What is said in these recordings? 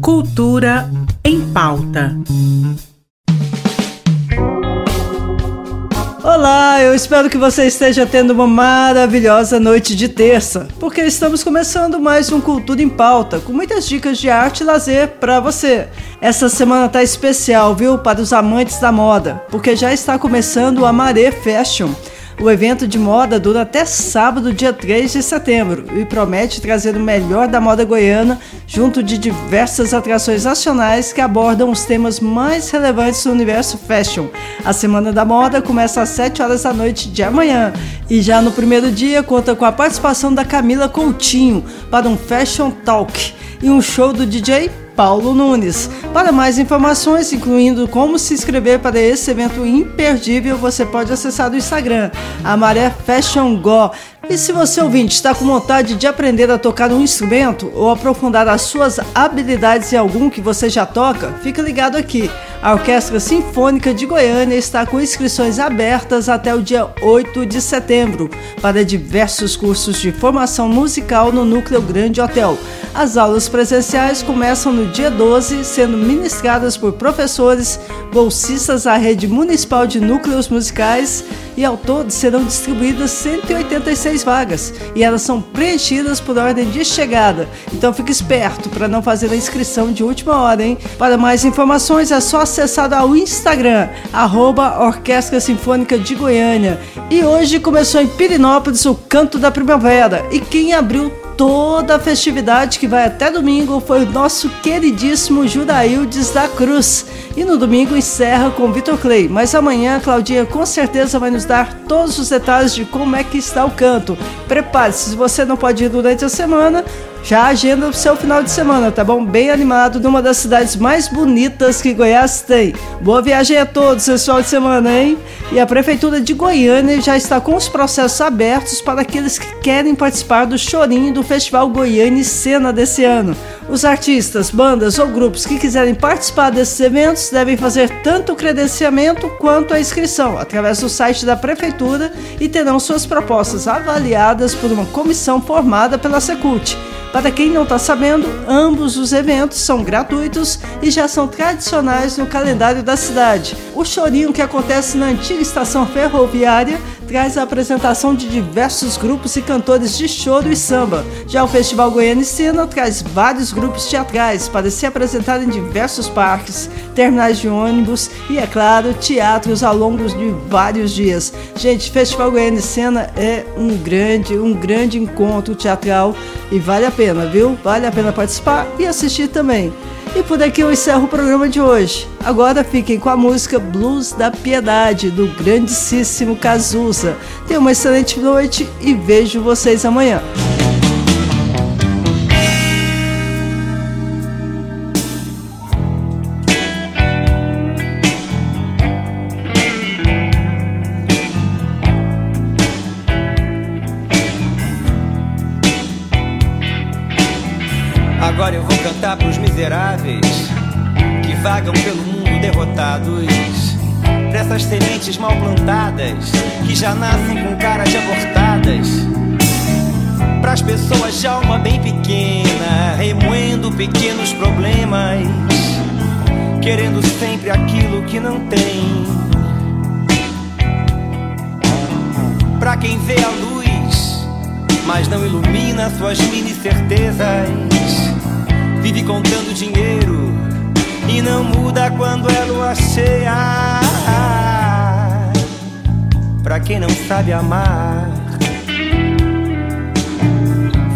Cultura em pauta. Olá, eu espero que você esteja tendo uma maravilhosa noite de terça, porque estamos começando mais um Cultura em Pauta, com muitas dicas de arte e lazer para você. Essa semana tá especial, viu, para os amantes da moda, porque já está começando o Amaré Fashion o evento de moda dura até sábado, dia 3 de setembro, e promete trazer o melhor da moda goiana, junto de diversas atrações nacionais que abordam os temas mais relevantes do universo fashion. A Semana da Moda começa às 7 horas da noite de amanhã, e já no primeiro dia conta com a participação da Camila Coutinho para um Fashion Talk e um show do DJ Paulo Nunes. Para mais informações, incluindo como se inscrever para esse evento imperdível, você pode acessar o Instagram, Amaré Fashion Go. E se você ouvinte está com vontade de aprender a tocar um instrumento ou aprofundar as suas habilidades em algum que você já toca, fica ligado aqui. A Orquestra Sinfônica de Goiânia está com inscrições abertas até o dia 8 de setembro para diversos cursos de formação musical no Núcleo Grande Hotel. As aulas presenciais começam no dia 12, sendo ministradas por professores bolsistas da Rede Municipal de Núcleos Musicais e ao todo serão distribuídas 186 vagas e elas são preenchidas por ordem de chegada. Então fique esperto para não fazer a inscrição de última hora, hein? Para mais informações é só acessar ao Instagram, arroba Orquestra Sinfônica de Goiânia. E hoje começou em Pirinópolis o Canto da Primavera e quem abriu toda a festividade que vai até domingo foi o nosso queridíssimo Juraildes da Cruz. E no domingo encerra com Vitor Clay. Mas amanhã Claudinha com certeza vai nos dar todos os detalhes de como é que está o canto. Prepare-se, se você não pode ir durante a semana, já agenda o seu final de semana, tá bom? Bem animado numa das cidades mais bonitas que Goiás tem. Boa viagem a todos final de semana, hein? E a Prefeitura de Goiânia já está com os processos abertos para aqueles que querem participar do chorinho do Festival Goiânia Cena desse ano. Os artistas, bandas ou grupos que quiserem participar desses eventos devem fazer tanto o credenciamento quanto a inscrição através do site da Prefeitura e terão suas propostas avaliadas por uma comissão formada pela Secult. Para quem não está sabendo, ambos os eventos são gratuitos e já são tradicionais no calendário da cidade. O chorinho que acontece na antiga estação ferroviária traz a apresentação de diversos grupos e cantores de choro e samba. Já o Festival Goiânia Cena traz vários grupos teatrais para se apresentar em diversos parques, terminais de ônibus e, é claro, teatros ao longo de vários dias. Gente, Festival Goiânia Cena é um grande, um grande encontro teatral e vale a pena, viu? Vale a pena participar e assistir também. E por aqui eu encerro o programa de hoje. Agora fiquem com a música Blues da Piedade, do grandíssimo Cazuza. Tenham uma excelente noite e vejo vocês amanhã. Agora eu vou cantar pros miseráveis que vagam pelo mundo derrotados. Pra essas sementes mal plantadas que já nascem com cara de abortadas. Pras pessoas de alma bem pequena, remoendo pequenos problemas, querendo sempre aquilo que não tem. Pra quem vê a luz, mas não ilumina suas mini certezas vive contando dinheiro e não muda quando é lua cheia. Pra quem não sabe amar,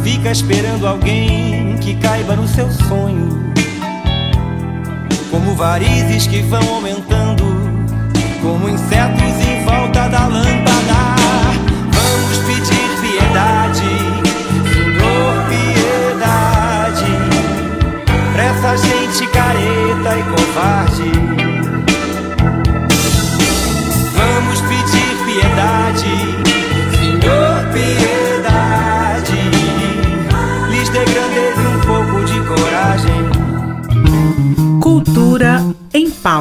fica esperando alguém que caiba no seu sonho. Como varizes que vão aumentando,